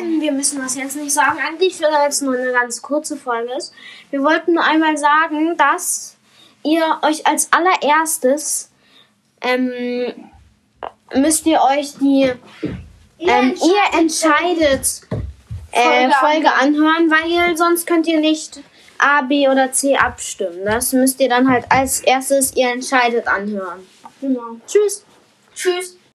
Nein, wir müssen das jetzt nicht sagen, eigentlich, weil jetzt nur eine ganz kurze Folge ist. Wir wollten nur einmal sagen, dass ihr euch als allererstes ähm, müsst ihr euch die ähm, ihr entscheidet äh, Folge Folge anhören, weil sonst könnt ihr nicht A, B oder C abstimmen. Das müsst ihr dann halt als erstes ihr entscheidet anhören. Genau. Tschüss. Tschüss.